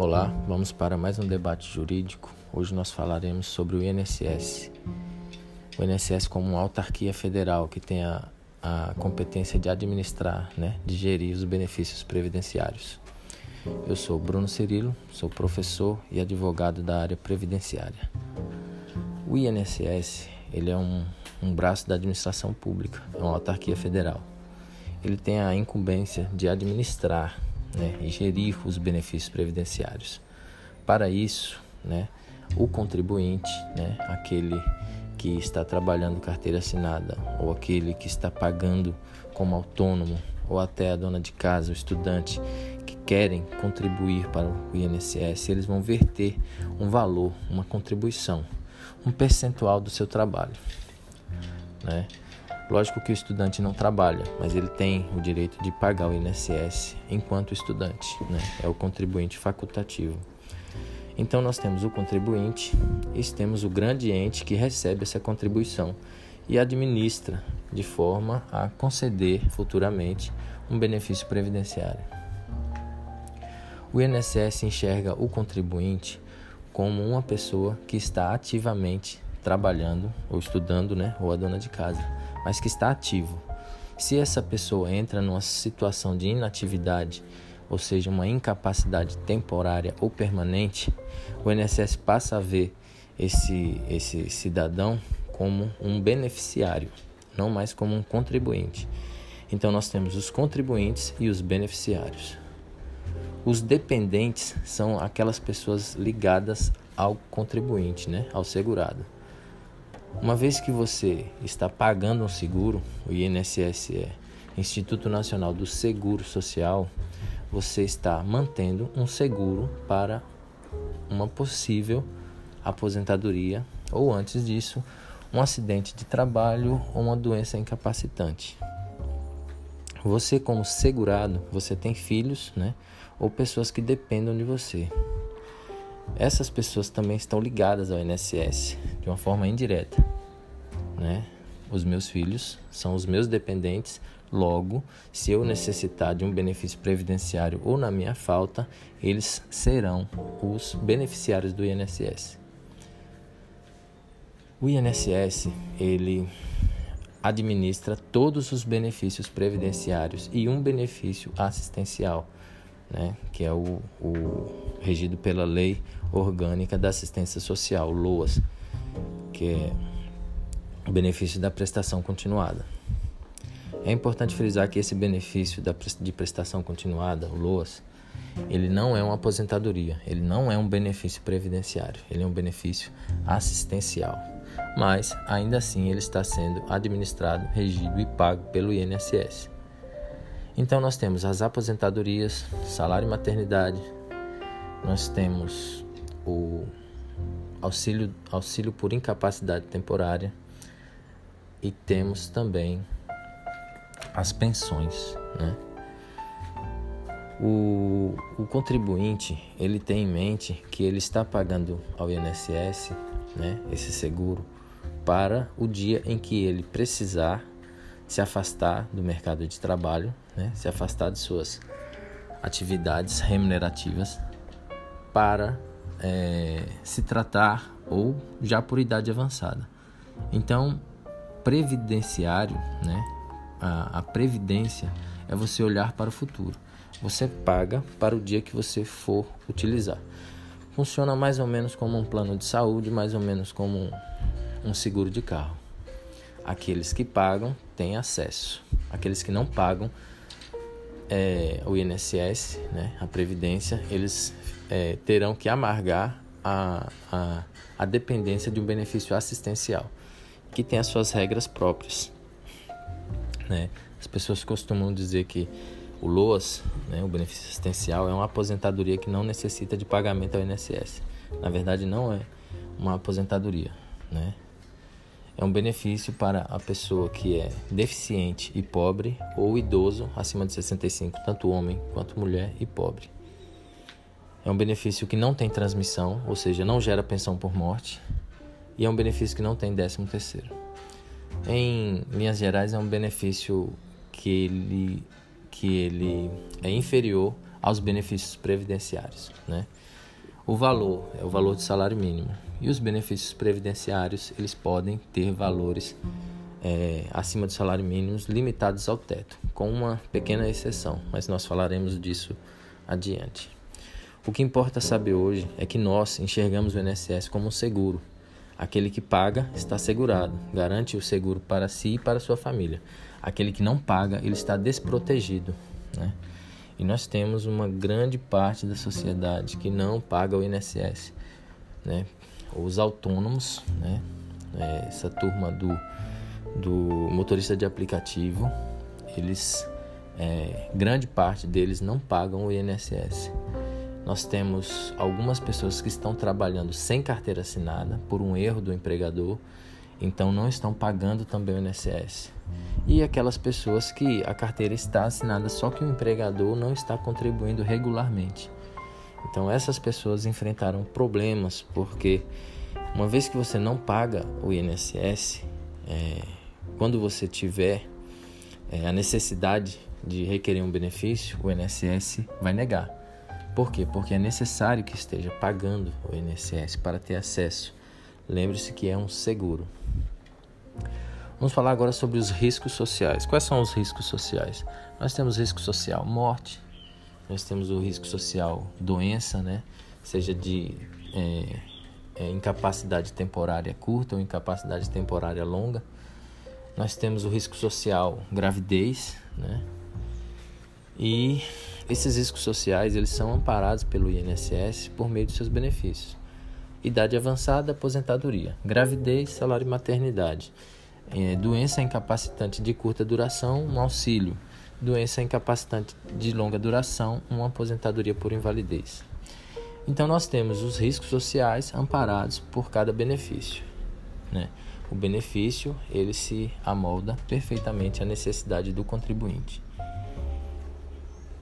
Olá, vamos para mais um debate jurídico. Hoje nós falaremos sobre o INSS. O INSS como uma autarquia federal que tem a, a competência de administrar, né, de gerir os benefícios previdenciários. Eu sou Bruno Cirilo, sou professor e advogado da área previdenciária. O INSS ele é um, um braço da administração pública, é uma autarquia federal. Ele tem a incumbência de administrar né, e gerir os benefícios previdenciários. Para isso, né, o contribuinte, né, aquele que está trabalhando carteira assinada ou aquele que está pagando como autônomo ou até a dona de casa, o estudante que querem contribuir para o INSS, eles vão verter um valor, uma contribuição, um percentual do seu trabalho, né? Lógico que o estudante não trabalha, mas ele tem o direito de pagar o INSS enquanto estudante, né? é o contribuinte facultativo. Então nós temos o contribuinte e temos o grande ente que recebe essa contribuição e administra de forma a conceder futuramente um benefício previdenciário. O INSS enxerga o contribuinte como uma pessoa que está ativamente trabalhando ou estudando, né, ou a dona de casa mas que está ativo. Se essa pessoa entra numa situação de inatividade, ou seja, uma incapacidade temporária ou permanente, o INSS passa a ver esse, esse cidadão como um beneficiário, não mais como um contribuinte. Então, nós temos os contribuintes e os beneficiários. Os dependentes são aquelas pessoas ligadas ao contribuinte, né, ao segurado. Uma vez que você está pagando um seguro, o INSS é Instituto Nacional do Seguro Social, você está mantendo um seguro para uma possível aposentadoria ou antes disso, um acidente de trabalho ou uma doença incapacitante. Você como segurado, você tem filhos, né, ou pessoas que dependam de você. Essas pessoas também estão ligadas ao INSS de uma forma indireta, né? Os meus filhos são os meus dependentes, logo, se eu necessitar de um benefício previdenciário ou na minha falta, eles serão os beneficiários do INSS. O INSS, ele administra todos os benefícios previdenciários e um benefício assistencial né, que é o, o regido pela Lei Orgânica da Assistência Social, LOAS, que é o benefício da prestação continuada. É importante frisar que esse benefício da, de prestação continuada, o LOAS, ele não é uma aposentadoria, ele não é um benefício previdenciário, ele é um benefício assistencial. Mas, ainda assim, ele está sendo administrado, regido e pago pelo INSS. Então nós temos as aposentadorias, salário e maternidade, nós temos o auxílio, auxílio por incapacidade temporária e temos também as pensões, né? O, o contribuinte ele tem em mente que ele está pagando ao INSS, né, esse seguro, para o dia em que ele precisar se afastar do mercado de trabalho, né? se afastar de suas atividades remunerativas para é, se tratar ou já por idade avançada. Então, previdenciário, né? a, a previdência é você olhar para o futuro. Você paga para o dia que você for utilizar. Funciona mais ou menos como um plano de saúde, mais ou menos como um, um seguro de carro. Aqueles que pagam têm acesso. Aqueles que não pagam é, o INSS, né, a Previdência, eles é, terão que amargar a, a, a dependência de um benefício assistencial, que tem as suas regras próprias. Né? As pessoas costumam dizer que o LOAS, né, o benefício assistencial, é uma aposentadoria que não necessita de pagamento ao INSS. Na verdade, não é uma aposentadoria. Né? É um benefício para a pessoa que é deficiente e pobre ou idoso acima de 65, tanto homem quanto mulher e pobre. É um benefício que não tem transmissão, ou seja, não gera pensão por morte, e é um benefício que não tem décimo terceiro. Em linhas gerais, é um benefício que ele, que ele é inferior aos benefícios previdenciários. Né? O valor é o valor do salário mínimo e os benefícios previdenciários eles podem ter valores é, acima do salário mínimo limitados ao teto, com uma pequena exceção, mas nós falaremos disso adiante. O que importa saber hoje é que nós enxergamos o INSS como um seguro. Aquele que paga está segurado, garante o seguro para si e para sua família. Aquele que não paga, ele está desprotegido. Né? E nós temos uma grande parte da sociedade que não paga o INSS. Né? Os autônomos, né? É, essa turma do do motorista de aplicativo, eles, é, grande parte deles não pagam o INSS. Nós temos algumas pessoas que estão trabalhando sem carteira assinada por um erro do empregador, então não estão pagando também o INSS. E aquelas pessoas que a carteira está assinada, só que o empregador não está contribuindo regularmente. Então essas pessoas enfrentaram problemas porque uma vez que você não paga o INSS, é, quando você tiver é, a necessidade de requerer um benefício, o INSS vai negar. Por quê? Porque é necessário que esteja pagando o INSS para ter acesso. Lembre-se que é um seguro. Vamos falar agora sobre os riscos sociais. Quais são os riscos sociais? Nós temos risco social morte, nós temos o risco social doença, né? Seja de é, é, incapacidade temporária curta ou incapacidade temporária longa. Nós temos o risco social gravidez, né? E esses riscos sociais eles são amparados pelo INSS por meio de seus benefícios. Idade avançada, aposentadoria. Gravidez, salário e maternidade. É, doença incapacitante de curta duração, um auxílio. Doença incapacitante de longa duração, uma aposentadoria por invalidez. Então nós temos os riscos sociais amparados por cada benefício. Né? O benefício ele se amolda perfeitamente à necessidade do contribuinte.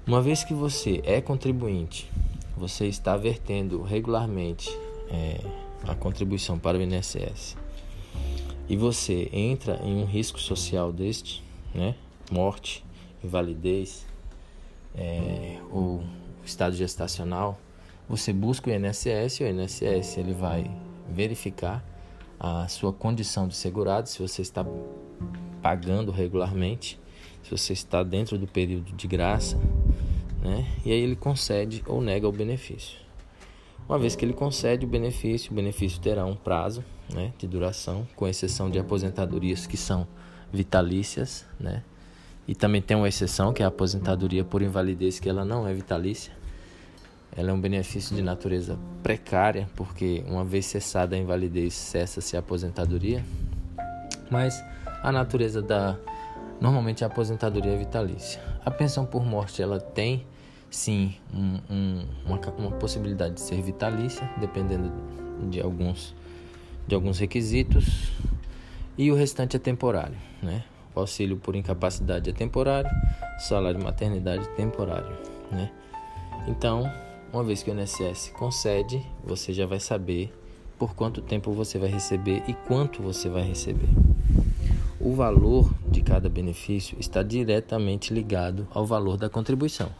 Uma vez que você é contribuinte, você está vertendo regularmente é, a contribuição para o INSS e você entra em um risco social deste, né? morte, invalidez é, ou estado gestacional, você busca o INSS e o INSS ele vai verificar a sua condição de segurado, se você está pagando regularmente, se você está dentro do período de graça, né? E aí ele concede ou nega o benefício. Uma vez que ele concede o benefício, o benefício terá um prazo, né, de duração, com exceção de aposentadorias que são vitalícias, né? E também tem uma exceção que é a aposentadoria por invalidez, que ela não é vitalícia. Ela é um benefício de natureza precária, porque uma vez cessada a invalidez, cessa-se a aposentadoria. Mas a natureza da normalmente a aposentadoria é vitalícia. A pensão por morte ela tem sim um, um, uma, uma possibilidade de ser vitalícia, dependendo de alguns de alguns requisitos, e o restante é temporário, né? O auxílio por incapacidade é temporário, salário de maternidade é temporário, né? Então, uma vez que o INSS concede, você já vai saber por quanto tempo você vai receber e quanto você vai receber. O valor de cada benefício está diretamente ligado ao valor da contribuição.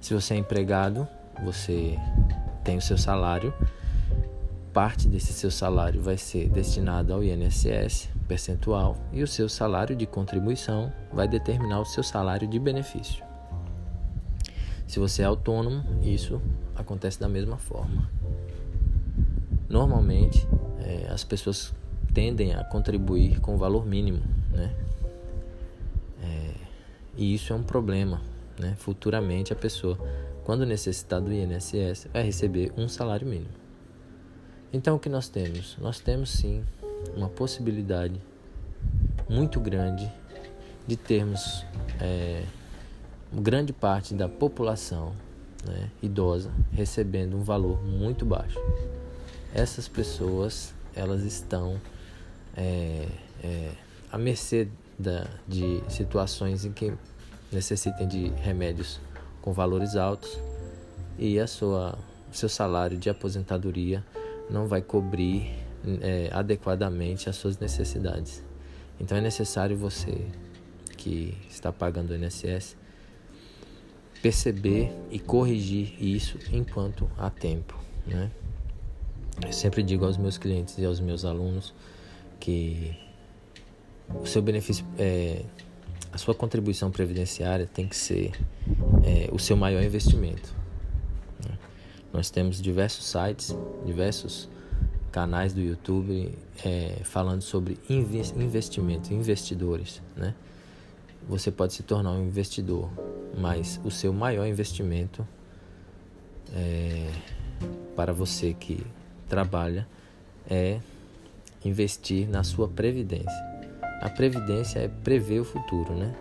Se você é empregado, você tem o seu salário, parte desse seu salário vai ser destinado ao INSS percentual e o seu salário de contribuição vai determinar o seu salário de benefício. Se você é autônomo, isso acontece da mesma forma. Normalmente, é, as pessoas tendem a contribuir com valor mínimo, né? É, e isso é um problema, né? Futuramente a pessoa, quando necessitar do INSS, vai receber um salário mínimo. Então o que nós temos? Nós temos sim uma possibilidade muito grande de termos é, grande parte da população né, idosa recebendo um valor muito baixo. Essas pessoas elas estão é, é, à mercê da, de situações em que necessitem de remédios com valores altos e a sua seu salário de aposentadoria não vai cobrir é, adequadamente as suas necessidades. Então é necessário você que está pagando o INSS perceber e corrigir isso enquanto há tempo, né? Eu sempre digo aos meus clientes e aos meus alunos que o seu benefício, é, a sua contribuição previdenciária tem que ser é, o seu maior investimento. Né? Nós temos diversos sites, diversos canais do YouTube é, falando sobre investimento, investidores, né? Você pode se tornar um investidor, mas o seu maior investimento é, para você que trabalha é investir na sua previdência. A previdência é prever o futuro, né?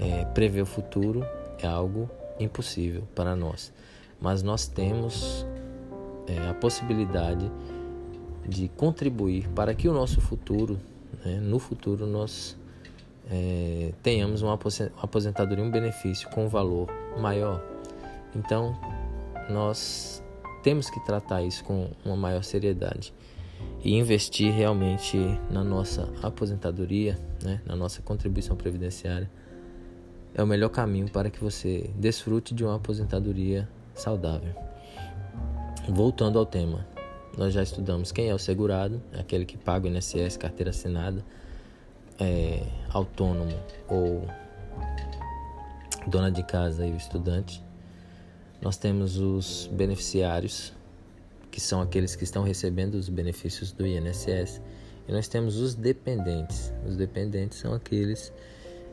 É, prever o futuro é algo impossível para nós, mas nós temos é, a possibilidade de contribuir para que o nosso futuro, né, no futuro, nós é, tenhamos uma aposentadoria, um benefício com um valor maior. Então, nós temos que tratar isso com uma maior seriedade e investir realmente na nossa aposentadoria, né, na nossa contribuição previdenciária, é o melhor caminho para que você desfrute de uma aposentadoria saudável. Voltando ao tema, nós já estudamos quem é o segurado, aquele que paga o INSS, carteira assinada, é, autônomo ou dona de casa e o estudante. Nós temos os beneficiários, que são aqueles que estão recebendo os benefícios do INSS, e nós temos os dependentes. Os dependentes são aqueles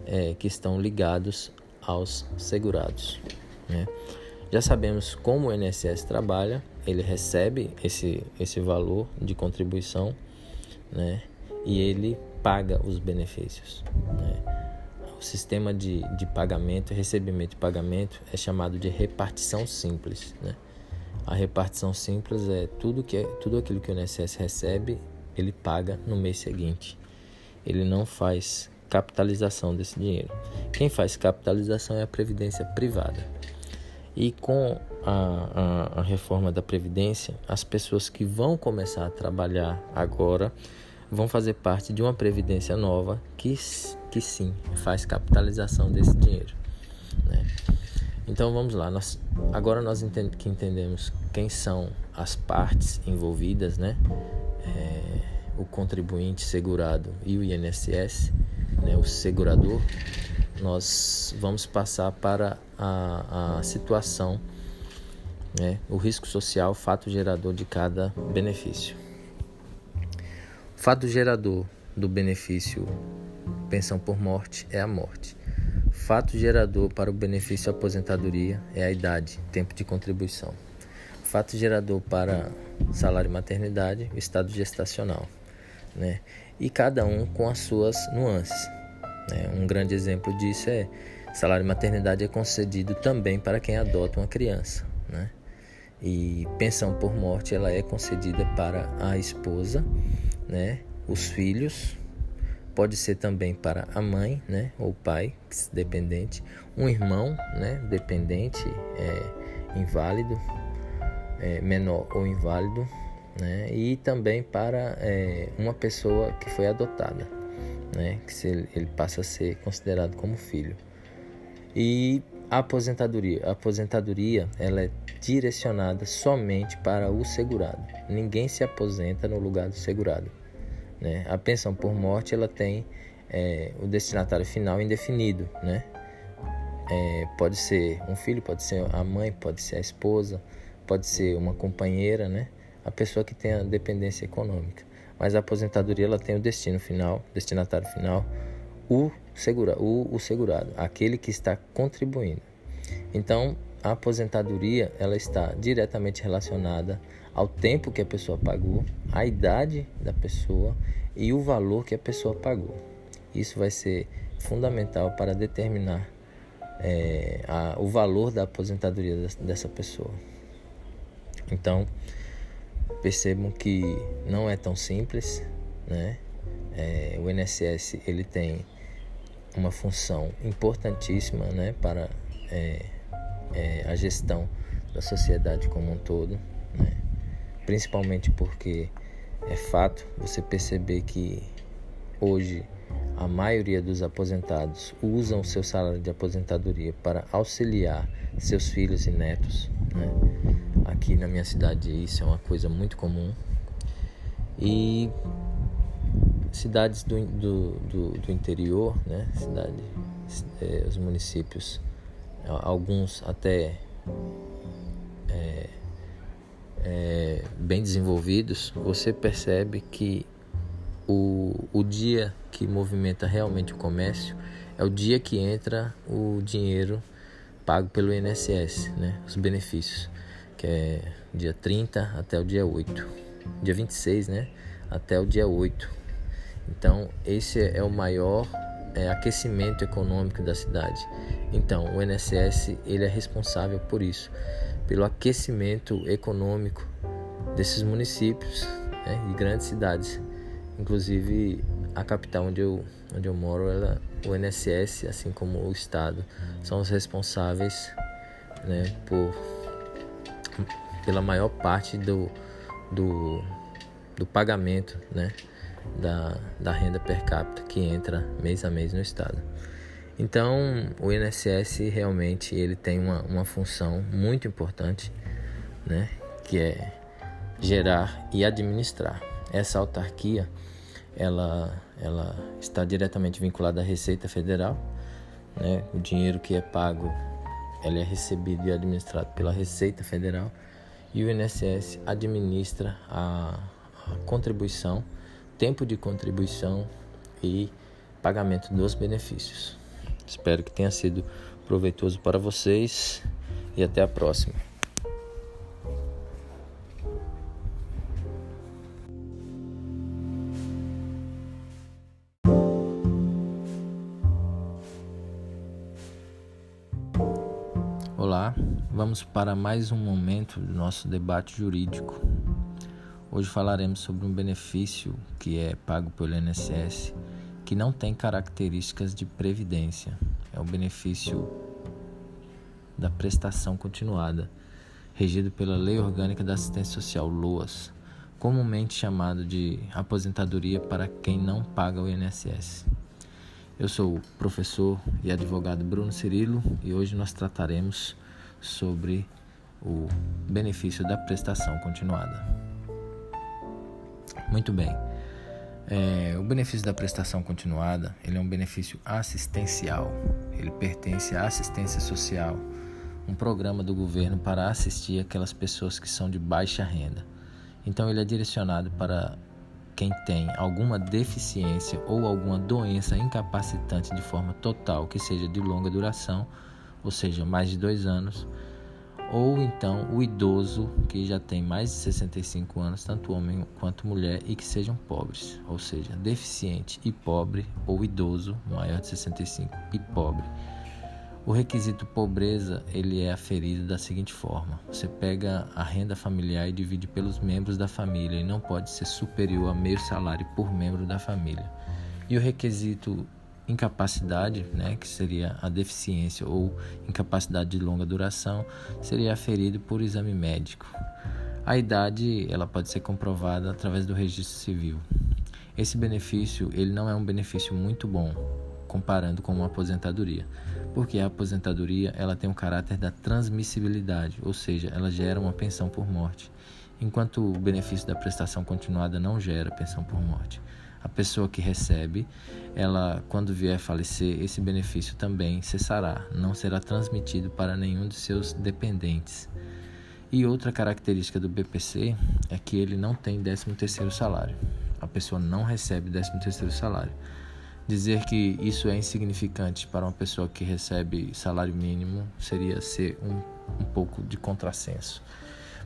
é, que estão ligados aos segurados. Né? Já sabemos como o INSS trabalha, ele recebe esse, esse valor de contribuição né? e ele paga os benefícios. Né? O sistema de, de pagamento, recebimento e pagamento é chamado de repartição simples. Né? A repartição simples é tudo, que é, tudo aquilo que o INSS recebe, ele paga no mês seguinte. Ele não faz capitalização desse dinheiro. Quem faz capitalização é a previdência privada. E com a, a, a, reforma da Previdência, as pessoas que vão começar a trabalhar agora vão fazer parte de uma Previdência nova que, que sim faz capitalização desse dinheiro. Né? Então vamos lá, nós, agora nós entend, que entendemos quem são as partes envolvidas, né? É, o contribuinte segurado e o INSS, né? o segurador nós vamos passar para a, a situação, né, o risco social, fato gerador de cada benefício. Fato gerador do benefício pensão por morte é a morte. Fato gerador para o benefício aposentadoria é a idade, tempo de contribuição. Fato gerador para salário maternidade, o estado gestacional. Né? E cada um com as suas nuances. Né? Um grande exemplo disso é salário maternidade é concedido também para quem adota uma criança, né? E pensão por morte ela é concedida para a esposa, né? Os filhos, pode ser também para a mãe, né? Ou pai, dependente, um irmão, né? Dependente, é, inválido, é, menor ou inválido, né? E também para é, uma pessoa que foi adotada né? Que ele, ele passa a ser considerado como filho. E a aposentadoria, a aposentadoria, ela é direcionada somente para o segurado. Ninguém se aposenta no lugar do segurado. Né? A pensão por morte, ela tem é, o destinatário final indefinido, né? É, pode ser um filho, pode ser a mãe, pode ser a esposa, pode ser uma companheira, né? A pessoa que tem a dependência econômica mas a aposentadoria ela tem o destino final, destinatário final, o, segura, o, o segurado, aquele que está contribuindo. Então, a aposentadoria ela está diretamente relacionada ao tempo que a pessoa pagou, à idade da pessoa e o valor que a pessoa pagou. Isso vai ser fundamental para determinar é, a, o valor da aposentadoria dessa pessoa. Então, percebam que não é tão simples, né? É, o INSS ele tem uma função importantíssima, né, para é, é, a gestão da sociedade como um todo, né? Principalmente porque é fato você perceber que hoje a maioria dos aposentados usam seu salário de aposentadoria para auxiliar seus filhos e netos. Né? Aqui na minha cidade isso é uma coisa muito comum. E cidades do, do, do, do interior, né? Cidade, é, os municípios, alguns até é, é, bem desenvolvidos, você percebe que o, o dia que movimenta realmente o comércio é o dia que entra o dinheiro pago pelo INSS, né? Os benefícios, que é dia 30 até o dia 8. Dia 26, né? Até o dia 8. Então, esse é o maior é, aquecimento econômico da cidade. Então, o INSS ele é responsável por isso, pelo aquecimento econômico desses municípios né, e grandes cidades. Inclusive a capital onde eu, onde eu moro, ela, o INSS, assim como o Estado, são os responsáveis né, por, pela maior parte do, do, do pagamento né, da, da renda per capita que entra mês a mês no Estado. Então, o INSS realmente ele tem uma, uma função muito importante, né, que é gerar e administrar. Essa autarquia, ela, ela está diretamente vinculada à Receita Federal, né, o dinheiro que é pago, ele é recebido e administrado pela Receita Federal, e o INSS administra a, a contribuição, tempo de contribuição e pagamento dos benefícios. Espero que tenha sido proveitoso para vocês e até a próxima. Olá, vamos para mais um momento do nosso debate jurídico. Hoje falaremos sobre um benefício que é pago pelo INSS que não tem características de previdência. É o benefício da prestação continuada, regido pela Lei Orgânica da Assistência Social, LOAS, comumente chamado de aposentadoria para quem não paga o INSS. Eu sou o professor e advogado Bruno Cirilo e hoje nós trataremos sobre o benefício da prestação continuada. Muito bem. É, o benefício da prestação continuada ele é um benefício assistencial. Ele pertence à assistência social, um programa do governo para assistir aquelas pessoas que são de baixa renda. Então ele é direcionado para quem tem alguma deficiência ou alguma doença incapacitante de forma total que seja de longa duração, ou seja, mais de dois anos, ou então o idoso que já tem mais de 65 anos, tanto homem quanto mulher, e que sejam pobres, ou seja, deficiente e pobre, ou idoso maior de 65 e pobre. O requisito pobreza ele é aferido da seguinte forma: você pega a renda familiar e divide pelos membros da família e não pode ser superior a meio salário por membro da família. E o requisito incapacidade, né, que seria a deficiência ou incapacidade de longa duração, seria aferido por exame médico. A idade ela pode ser comprovada através do registro civil. Esse benefício ele não é um benefício muito bom comparando com uma aposentadoria, porque a aposentadoria ela tem um caráter da transmissibilidade, ou seja, ela gera uma pensão por morte, enquanto o benefício da prestação continuada não gera pensão por morte a pessoa que recebe, ela quando vier falecer, esse benefício também cessará, não será transmitido para nenhum de seus dependentes. E outra característica do BPC é que ele não tem 13º salário. A pessoa não recebe 13º salário. Dizer que isso é insignificante para uma pessoa que recebe salário mínimo seria ser um, um pouco de contrassenso.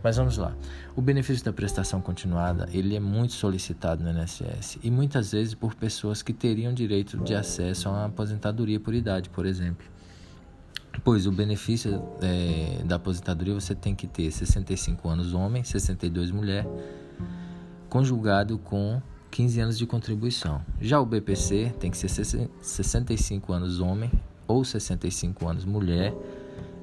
Mas vamos lá. O benefício da prestação continuada, ele é muito solicitado no INSS e muitas vezes por pessoas que teriam direito de acesso a uma aposentadoria por idade, por exemplo. Pois o benefício é, da aposentadoria você tem que ter 65 anos homem, 62 mulher, conjugado com 15 anos de contribuição. Já o BPC tem que ser 65 anos homem ou 65 anos mulher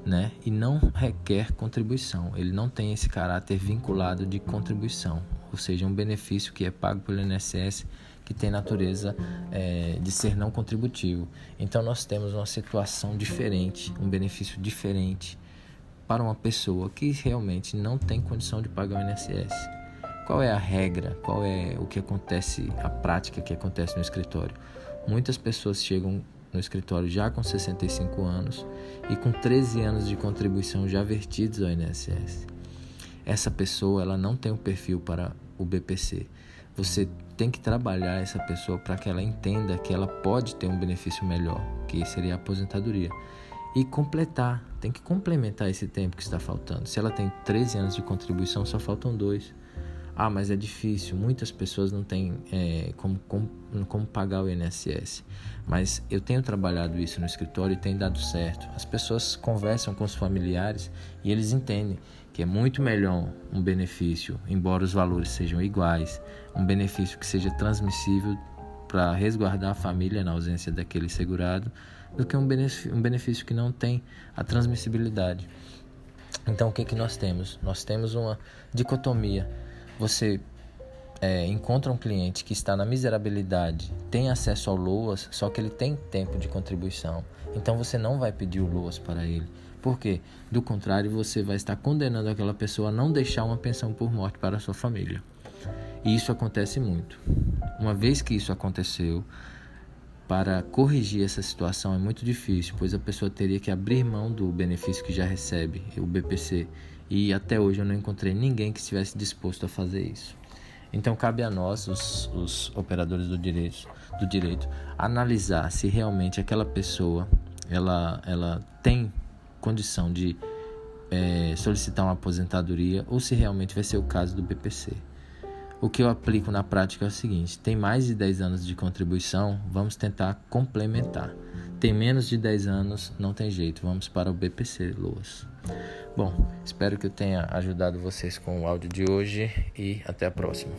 né? E não requer contribuição. Ele não tem esse caráter vinculado de contribuição, ou seja, um benefício que é pago pelo INSS que tem natureza é, de ser não contributivo. Então nós temos uma situação diferente, um benefício diferente para uma pessoa que realmente não tem condição de pagar o INSS. Qual é a regra? Qual é o que acontece, a prática que acontece no escritório? Muitas pessoas chegam no escritório já com 65 anos e com 13 anos de contribuição já vertidos ao INSS. Essa pessoa ela não tem o um perfil para o BPC. Você tem que trabalhar essa pessoa para que ela entenda que ela pode ter um benefício melhor, que seria a aposentadoria. E completar, tem que complementar esse tempo que está faltando. Se ela tem 13 anos de contribuição, só faltam dois. Ah, mas é difícil, muitas pessoas não têm é, como, como, como pagar o INSS. Mas eu tenho trabalhado isso no escritório e tem dado certo. As pessoas conversam com os familiares e eles entendem que é muito melhor um benefício, embora os valores sejam iguais, um benefício que seja transmissível para resguardar a família na ausência daquele segurado, do que um benefício, um benefício que não tem a transmissibilidade. Então, o que, que nós temos? Nós temos uma dicotomia você é, encontra um cliente que está na miserabilidade, tem acesso ao LOAS, só que ele tem tempo de contribuição. Então você não vai pedir o LOAS para ele. Por quê? Do contrário, você vai estar condenando aquela pessoa a não deixar uma pensão por morte para a sua família. E isso acontece muito. Uma vez que isso aconteceu, para corrigir essa situação é muito difícil, pois a pessoa teria que abrir mão do benefício que já recebe, o BPC, e até hoje eu não encontrei ninguém que estivesse disposto a fazer isso. Então cabe a nós, os, os operadores do direito, do direito, analisar se realmente aquela pessoa ela, ela tem condição de é, solicitar uma aposentadoria ou se realmente vai ser o caso do BPC. O que eu aplico na prática é o seguinte: tem mais de 10 anos de contribuição, vamos tentar complementar. Tem menos de 10 anos, não tem jeito, vamos para o BPC Loas. Bom, espero que eu tenha ajudado vocês com o áudio de hoje e até a próxima.